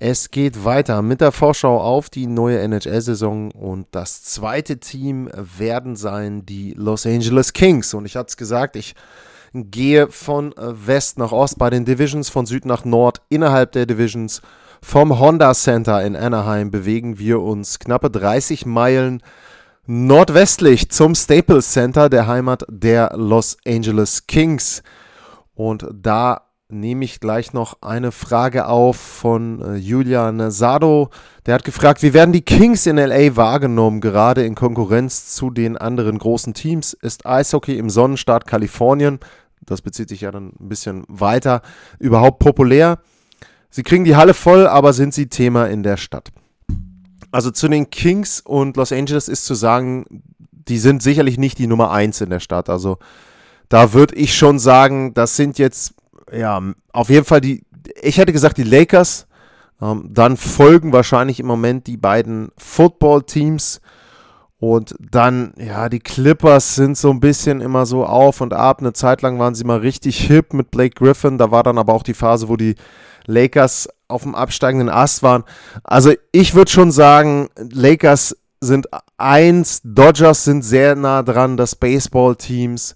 Es geht weiter mit der Vorschau auf die neue NHL-Saison und das zweite Team werden sein die Los Angeles Kings. Und ich hatte es gesagt, ich gehe von West nach Ost bei den Divisions, von Süd nach Nord innerhalb der Divisions. Vom Honda Center in Anaheim bewegen wir uns knappe 30 Meilen nordwestlich zum Staples Center, der Heimat der Los Angeles Kings. Und da nehme ich gleich noch eine Frage auf von äh, Julian Sado. Der hat gefragt, wie werden die Kings in LA wahrgenommen, gerade in Konkurrenz zu den anderen großen Teams? Ist Eishockey im Sonnenstaat Kalifornien, das bezieht sich ja dann ein bisschen weiter, überhaupt populär? Sie kriegen die Halle voll, aber sind sie Thema in der Stadt? Also zu den Kings und Los Angeles ist zu sagen, die sind sicherlich nicht die Nummer eins in der Stadt. Also da würde ich schon sagen, das sind jetzt ja auf jeden Fall die. Ich hätte gesagt die Lakers. Ähm, dann folgen wahrscheinlich im Moment die beiden Football-Teams. Und dann, ja, die Clippers sind so ein bisschen immer so auf und ab. Eine Zeit lang waren sie mal richtig hip mit Blake Griffin. Da war dann aber auch die Phase, wo die Lakers auf dem absteigenden Ast waren. Also ich würde schon sagen, Lakers sind eins, Dodgers sind sehr nah dran, das Baseball-Teams,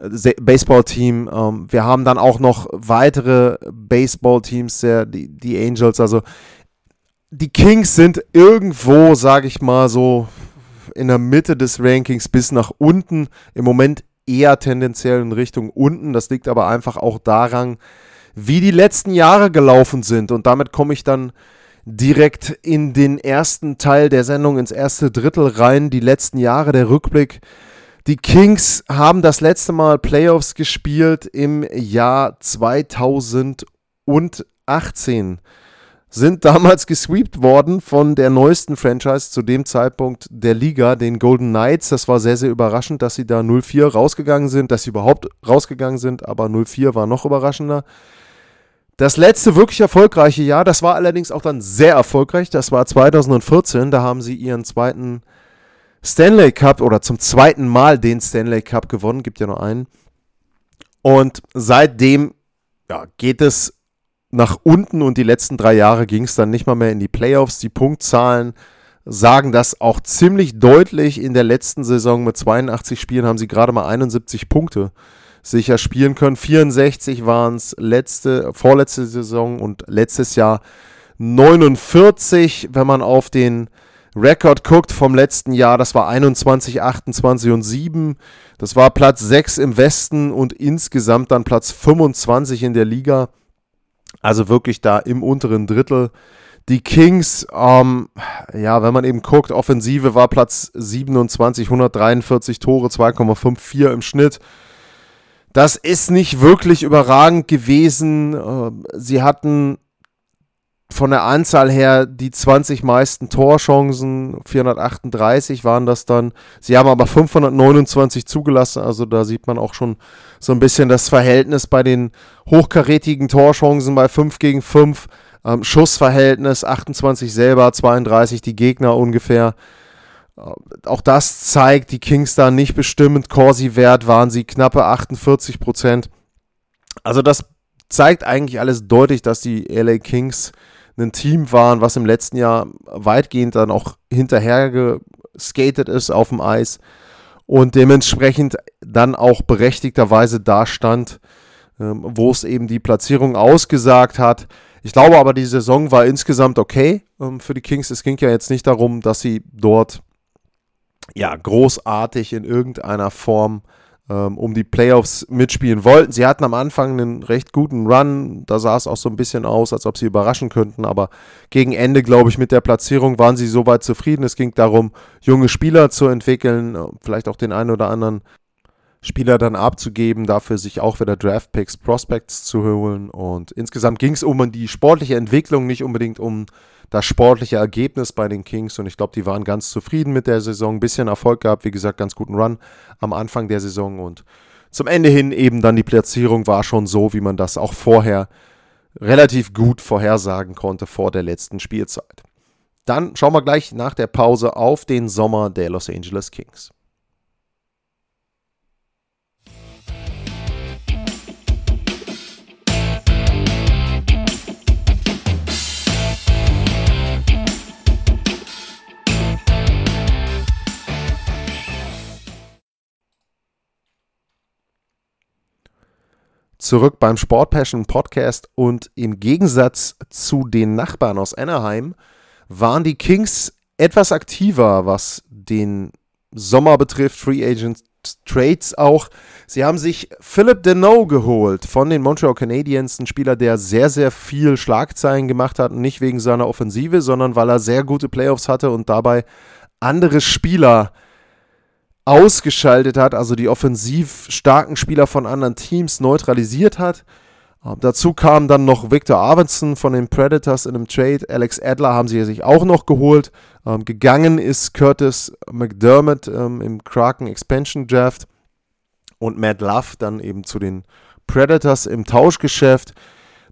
Baseball-Team. Ähm, wir haben dann auch noch weitere Baseball-Teams, die, die Angels. Also die Kings sind irgendwo, sage ich mal, so in der Mitte des Rankings bis nach unten. Im Moment eher tendenziell in Richtung unten. Das liegt aber einfach auch daran, wie die letzten Jahre gelaufen sind. Und damit komme ich dann direkt in den ersten Teil der Sendung, ins erste Drittel rein. Die letzten Jahre, der Rückblick. Die Kings haben das letzte Mal Playoffs gespielt im Jahr 2018. Sind damals gesweept worden von der neuesten Franchise zu dem Zeitpunkt der Liga, den Golden Knights. Das war sehr, sehr überraschend, dass sie da 0-4 rausgegangen sind, dass sie überhaupt rausgegangen sind, aber 0-4 war noch überraschender. Das letzte wirklich erfolgreiche Jahr, das war allerdings auch dann sehr erfolgreich, das war 2014, da haben sie ihren zweiten Stanley Cup oder zum zweiten Mal den Stanley Cup gewonnen, gibt ja nur einen. Und seitdem ja, geht es nach unten und die letzten drei Jahre ging es dann nicht mal mehr in die Playoffs. Die Punktzahlen sagen das auch ziemlich deutlich. In der letzten Saison mit 82 Spielen haben sie gerade mal 71 Punkte sicher spielen können. 64 waren es letzte, vorletzte Saison und letztes Jahr 49. Wenn man auf den Rekord guckt vom letzten Jahr, das war 21, 28 und 7. Das war Platz 6 im Westen und insgesamt dann Platz 25 in der Liga. Also wirklich da im unteren Drittel. Die Kings, ähm, ja, wenn man eben guckt, Offensive war Platz 27, 143 Tore, 2,54 im Schnitt. Das ist nicht wirklich überragend gewesen. Ähm, sie hatten von der Anzahl her die 20 meisten Torchancen, 438 waren das dann. Sie haben aber 529 zugelassen, also da sieht man auch schon so ein bisschen das Verhältnis bei den hochkarätigen Torchancen bei 5 gegen 5. Ähm, Schussverhältnis 28 selber, 32 die Gegner ungefähr. Auch das zeigt, die Kings da nicht bestimmend. Corsi-Wert waren sie knappe 48 Prozent. Also das zeigt eigentlich alles deutlich, dass die LA Kings ein Team waren, was im letzten Jahr weitgehend dann auch hinterher geskatet ist auf dem Eis und dementsprechend dann auch berechtigterweise da stand, ähm, wo es eben die Platzierung ausgesagt hat. Ich glaube aber, die Saison war insgesamt okay ähm, für die Kings. Es ging ja jetzt nicht darum, dass sie dort ja, großartig in irgendeiner Form um die Playoffs mitspielen wollten. Sie hatten am Anfang einen recht guten Run, da sah es auch so ein bisschen aus, als ob sie überraschen könnten, aber gegen Ende, glaube ich, mit der Platzierung waren sie soweit zufrieden. Es ging darum, junge Spieler zu entwickeln, vielleicht auch den einen oder anderen Spieler dann abzugeben, dafür sich auch wieder Draft Picks, Prospects zu holen. Und insgesamt ging es um die sportliche Entwicklung, nicht unbedingt um das sportliche Ergebnis bei den Kings. Und ich glaube, die waren ganz zufrieden mit der Saison. Ein bisschen Erfolg gehabt, wie gesagt, ganz guten Run am Anfang der Saison. Und zum Ende hin eben dann die Platzierung war schon so, wie man das auch vorher relativ gut vorhersagen konnte vor der letzten Spielzeit. Dann schauen wir gleich nach der Pause auf den Sommer der Los Angeles Kings. Zurück beim Sport Passion Podcast und im Gegensatz zu den Nachbarn aus Anaheim waren die Kings etwas aktiver, was den Sommer betrifft, Free Agent Trades auch. Sie haben sich Philip Deneau geholt von den Montreal Canadiens, ein Spieler, der sehr, sehr viel Schlagzeilen gemacht hat, nicht wegen seiner Offensive, sondern weil er sehr gute Playoffs hatte und dabei andere Spieler äh, ausgeschaltet hat, also die offensiv starken Spieler von anderen Teams neutralisiert hat. Ähm, dazu kam dann noch Victor Arvidsson von den Predators in einem Trade. Alex Adler haben sie sich auch noch geholt. Ähm, gegangen ist Curtis McDermott ähm, im Kraken Expansion Draft und Matt Love dann eben zu den Predators im Tauschgeschäft.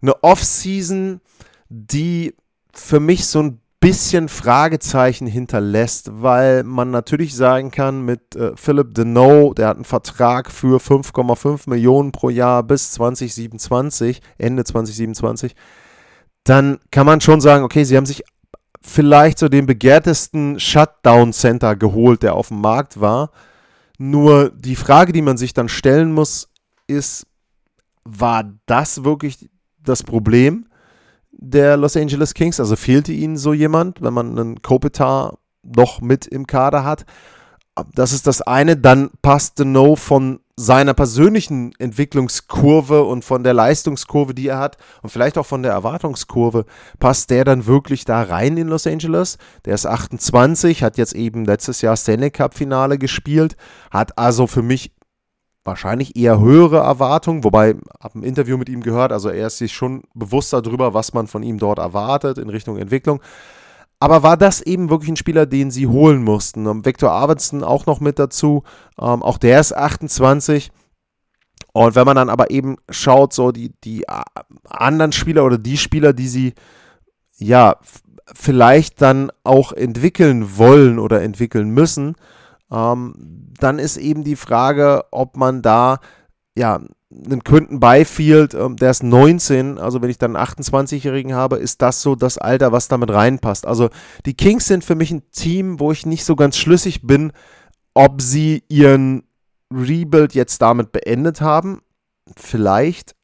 Eine Offseason, die für mich so ein bisschen Fragezeichen hinterlässt, weil man natürlich sagen kann, mit äh, Philip Deneau, der hat einen Vertrag für 5,5 Millionen pro Jahr bis 2027, Ende 2027, dann kann man schon sagen, okay, sie haben sich vielleicht so den begehrtesten Shutdown-Center geholt, der auf dem Markt war. Nur die Frage, die man sich dann stellen muss, ist, war das wirklich das Problem? Der Los Angeles Kings. Also fehlte ihnen so jemand, wenn man einen Kopitar noch mit im Kader hat. Das ist das eine. Dann passt No von seiner persönlichen Entwicklungskurve und von der Leistungskurve, die er hat und vielleicht auch von der Erwartungskurve, passt der dann wirklich da rein in Los Angeles? Der ist 28, hat jetzt eben letztes Jahr Stanley Cup Finale gespielt, hat also für mich wahrscheinlich eher höhere Erwartungen, wobei, habe ein Interview mit ihm gehört, also er ist sich schon bewusster darüber, was man von ihm dort erwartet in Richtung Entwicklung. Aber war das eben wirklich ein Spieler, den sie holen mussten? Um, Victor Arvidsson auch noch mit dazu, ähm, auch der ist 28. Und wenn man dann aber eben schaut, so die, die äh, anderen Spieler oder die Spieler, die sie ja vielleicht dann auch entwickeln wollen oder entwickeln müssen, ähm, dann ist eben die Frage, ob man da ja einen Quinton Byfield, ähm, der ist 19, also wenn ich dann einen 28-Jährigen habe, ist das so das Alter, was damit reinpasst. Also die Kings sind für mich ein Team, wo ich nicht so ganz schlüssig bin, ob sie ihren Rebuild jetzt damit beendet haben. Vielleicht.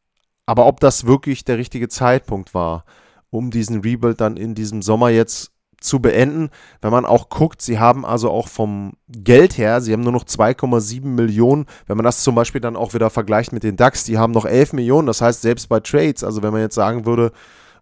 Aber ob das wirklich der richtige Zeitpunkt war, um diesen Rebuild dann in diesem Sommer jetzt zu beenden. Wenn man auch guckt, sie haben also auch vom Geld her, sie haben nur noch 2,7 Millionen. Wenn man das zum Beispiel dann auch wieder vergleicht mit den DAX, die haben noch 11 Millionen. Das heißt, selbst bei Trades, also wenn man jetzt sagen würde,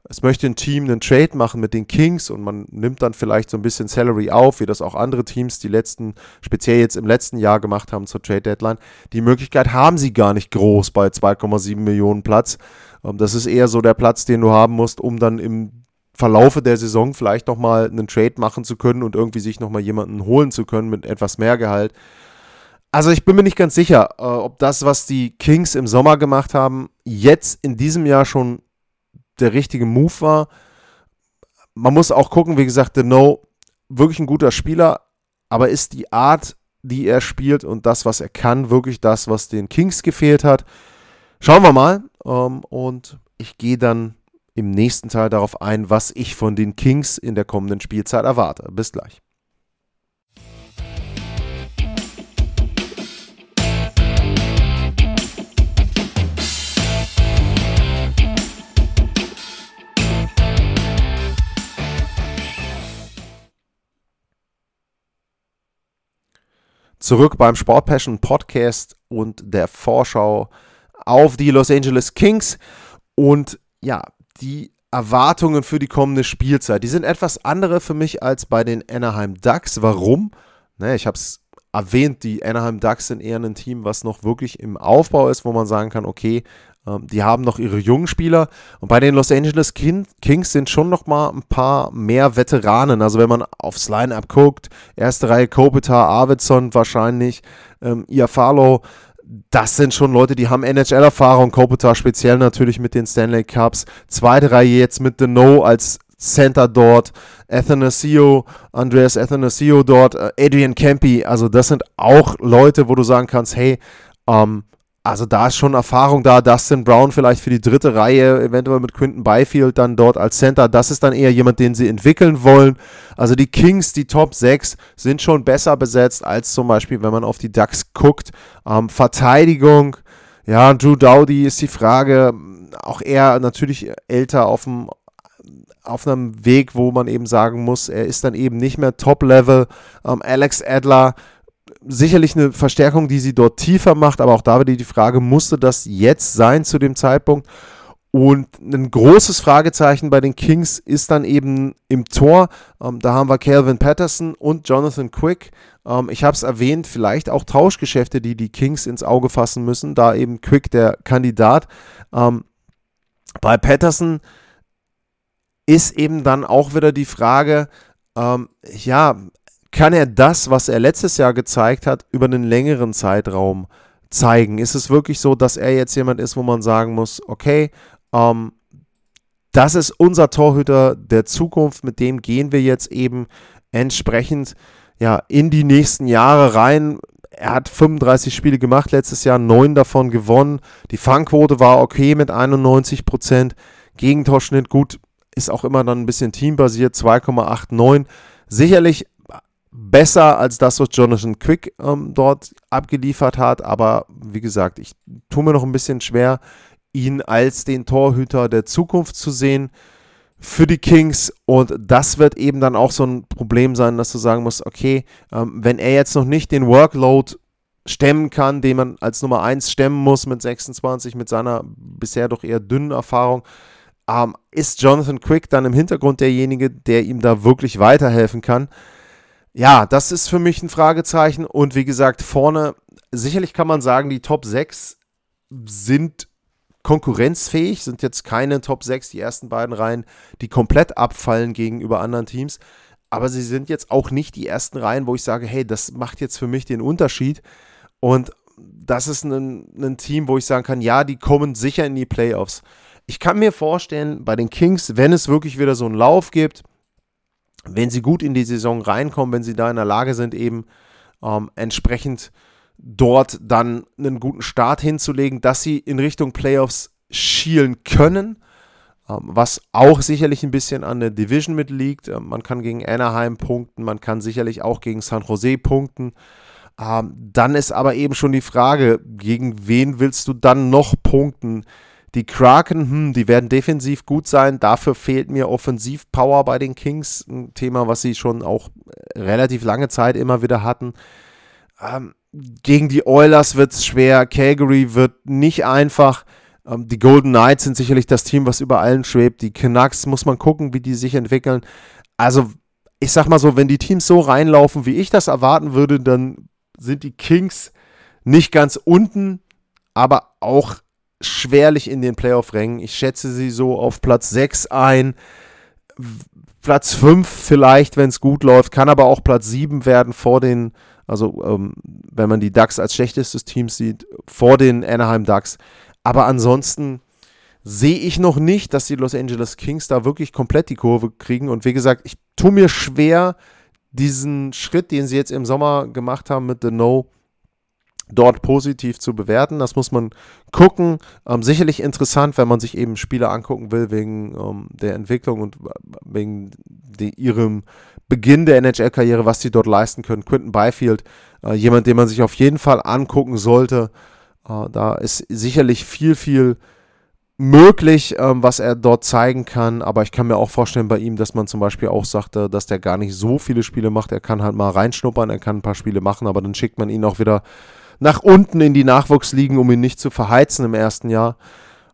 es möchte ein Team einen Trade machen mit den Kings und man nimmt dann vielleicht so ein bisschen Salary auf, wie das auch andere Teams die letzten, speziell jetzt im letzten Jahr gemacht haben zur Trade Deadline. Die Möglichkeit haben sie gar nicht groß bei 2,7 Millionen Platz. Ähm, das ist eher so der Platz, den du haben musst, um dann im Verlaufe der Saison vielleicht nochmal einen Trade machen zu können und irgendwie sich nochmal jemanden holen zu können mit etwas mehr Gehalt. Also ich bin mir nicht ganz sicher, äh, ob das, was die Kings im Sommer gemacht haben, jetzt in diesem Jahr schon der richtige Move war. Man muss auch gucken, wie gesagt, The No, wirklich ein guter Spieler, aber ist die Art, die er spielt und das, was er kann, wirklich das, was den Kings gefehlt hat? Schauen wir mal. Ähm, und ich gehe dann im nächsten Teil darauf ein, was ich von den Kings in der kommenden Spielzeit erwarte. Bis gleich. Zurück beim Sport Passion Podcast und der Vorschau auf die Los Angeles Kings. Und ja, die Erwartungen für die kommende Spielzeit. Die sind etwas andere für mich als bei den Anaheim Ducks. Warum? Ne, ich habe es erwähnt, die Anaheim Ducks sind eher ein Team, was noch wirklich im Aufbau ist, wo man sagen kann, okay, ähm, die haben noch ihre jungen Spieler. Und bei den Los Angeles Kings sind schon noch mal ein paar mehr Veteranen. Also wenn man aufs Line-Up guckt, erste Reihe Kopitar, Arvidsson wahrscheinlich, ähm, Iafalo, das sind schon Leute, die haben NHL-Erfahrung. Kopitar speziell natürlich mit den Stanley Cups. Zweite Reihe jetzt mit The No als Center dort, Athanasio, Andreas Athanasio dort, äh, Adrian Kempi, also das sind auch Leute, wo du sagen kannst, hey, ähm, also da ist schon Erfahrung da. Dustin Brown vielleicht für die dritte Reihe, eventuell mit Quinton Byfield dann dort als Center. Das ist dann eher jemand, den sie entwickeln wollen. Also die Kings, die Top 6, sind schon besser besetzt als zum Beispiel, wenn man auf die Ducks guckt. Ähm, Verteidigung, ja, Drew Dowdy ist die Frage. Auch er natürlich älter auf dem auf einem Weg, wo man eben sagen muss, er ist dann eben nicht mehr Top-Level. Ähm, Alex Adler, sicherlich eine Verstärkung, die sie dort tiefer macht, aber auch da wieder die Frage, musste das jetzt sein zu dem Zeitpunkt? Und ein großes Fragezeichen bei den Kings ist dann eben im Tor. Ähm, da haben wir Calvin Patterson und Jonathan Quick. Ähm, ich habe es erwähnt, vielleicht auch Tauschgeschäfte, die die Kings ins Auge fassen müssen. Da eben Quick der Kandidat. Ähm, bei Patterson ist eben dann auch wieder die Frage, ähm, ja, kann er das, was er letztes Jahr gezeigt hat, über einen längeren Zeitraum zeigen? Ist es wirklich so, dass er jetzt jemand ist, wo man sagen muss, okay, ähm, das ist unser Torhüter der Zukunft, mit dem gehen wir jetzt eben entsprechend ja, in die nächsten Jahre rein. Er hat 35 Spiele gemacht letztes Jahr, neun davon gewonnen. Die Fangquote war okay mit 91 Prozent. Gegentorschnitt gut, ist auch immer dann ein bisschen teambasiert, 2,89. Sicherlich besser als das, was Jonathan Quick ähm, dort abgeliefert hat, aber wie gesagt, ich tue mir noch ein bisschen schwer, ihn als den Torhüter der Zukunft zu sehen für die Kings und das wird eben dann auch so ein Problem sein, dass du sagen musst, okay, ähm, wenn er jetzt noch nicht den Workload stemmen kann, den man als Nummer 1 stemmen muss mit 26, mit seiner bisher doch eher dünnen Erfahrung, ähm, ist Jonathan Quick dann im Hintergrund derjenige, der ihm da wirklich weiterhelfen kann. Ja, das ist für mich ein Fragezeichen. Und wie gesagt, vorne, sicherlich kann man sagen, die Top 6 sind konkurrenzfähig, sind jetzt keine Top 6, die ersten beiden Reihen, die komplett abfallen gegenüber anderen Teams. Aber sie sind jetzt auch nicht die ersten Reihen, wo ich sage, hey, das macht jetzt für mich den Unterschied. Und das ist ein, ein Team, wo ich sagen kann, ja, die kommen sicher in die Playoffs. Ich kann mir vorstellen, bei den Kings, wenn es wirklich wieder so einen Lauf gibt, wenn sie gut in die Saison reinkommen, wenn sie da in der Lage sind, eben ähm, entsprechend dort dann einen guten Start hinzulegen, dass sie in Richtung Playoffs schielen können, ähm, was auch sicherlich ein bisschen an der Division mitliegt. Ähm, man kann gegen Anaheim punkten, man kann sicherlich auch gegen San Jose punkten. Ähm, dann ist aber eben schon die Frage, gegen wen willst du dann noch punkten? Die Kraken, hm, die werden defensiv gut sein. Dafür fehlt mir Offensivpower bei den Kings. Ein Thema, was sie schon auch äh, relativ lange Zeit immer wieder hatten. Ähm, gegen die Oilers wird es schwer. Calgary wird nicht einfach. Ähm, die Golden Knights sind sicherlich das Team, was über allen schwebt. Die Canucks muss man gucken, wie die sich entwickeln. Also, ich sag mal so, wenn die Teams so reinlaufen, wie ich das erwarten würde, dann sind die Kings nicht ganz unten, aber auch schwerlich in den Playoff-Rängen. Ich schätze sie so auf Platz 6 ein. Platz 5 vielleicht, wenn es gut läuft, kann aber auch Platz 7 werden vor den, also ähm, wenn man die Ducks als schlechtestes Team sieht, vor den Anaheim Ducks. Aber ansonsten sehe ich noch nicht, dass die Los Angeles Kings da wirklich komplett die Kurve kriegen. Und wie gesagt, ich tue mir schwer, diesen Schritt, den sie jetzt im Sommer gemacht haben mit The No, dort positiv zu bewerten. Das muss man gucken. Ähm, sicherlich interessant, wenn man sich eben Spiele angucken will wegen ähm, der Entwicklung und wegen de, ihrem Beginn der NHL-Karriere, was sie dort leisten können. Quinton Byfield, äh, jemand, den man sich auf jeden Fall angucken sollte. Äh, da ist sicherlich viel, viel möglich, ähm, was er dort zeigen kann. Aber ich kann mir auch vorstellen bei ihm, dass man zum Beispiel auch sagte, dass der gar nicht so viele Spiele macht. Er kann halt mal reinschnuppern, er kann ein paar Spiele machen, aber dann schickt man ihn auch wieder nach unten in die Nachwuchsligen, um ihn nicht zu verheizen im ersten Jahr.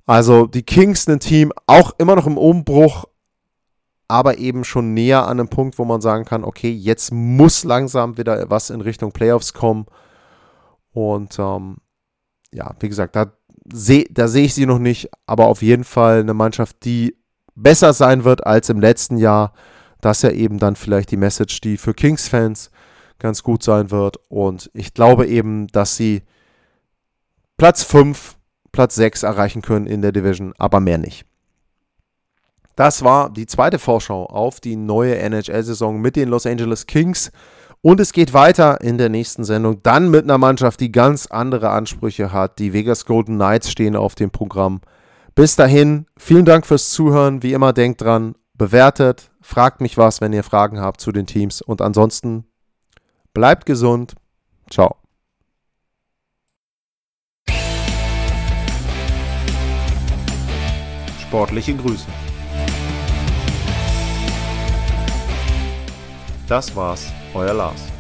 Also die Kings, ein Team, auch immer noch im Umbruch, aber eben schon näher an einem Punkt, wo man sagen kann, okay, jetzt muss langsam wieder was in Richtung Playoffs kommen. Und ähm, ja, wie gesagt, da sehe seh ich sie noch nicht, aber auf jeden Fall eine Mannschaft, die besser sein wird als im letzten Jahr. Das ist ja eben dann vielleicht die Message, die für Kings-Fans ganz gut sein wird. Und ich glaube eben, dass sie Platz 5, Platz 6 erreichen können in der Division, aber mehr nicht. Das war die zweite Vorschau auf die neue NHL-Saison mit den Los Angeles Kings. Und es geht weiter in der nächsten Sendung, dann mit einer Mannschaft, die ganz andere Ansprüche hat. Die Vegas Golden Knights stehen auf dem Programm. Bis dahin, vielen Dank fürs Zuhören. Wie immer, denkt dran, bewertet, fragt mich was, wenn ihr Fragen habt zu den Teams. Und ansonsten bleibt gesund. Ciao. Sportliche Grüße. Das war's, euer Lars.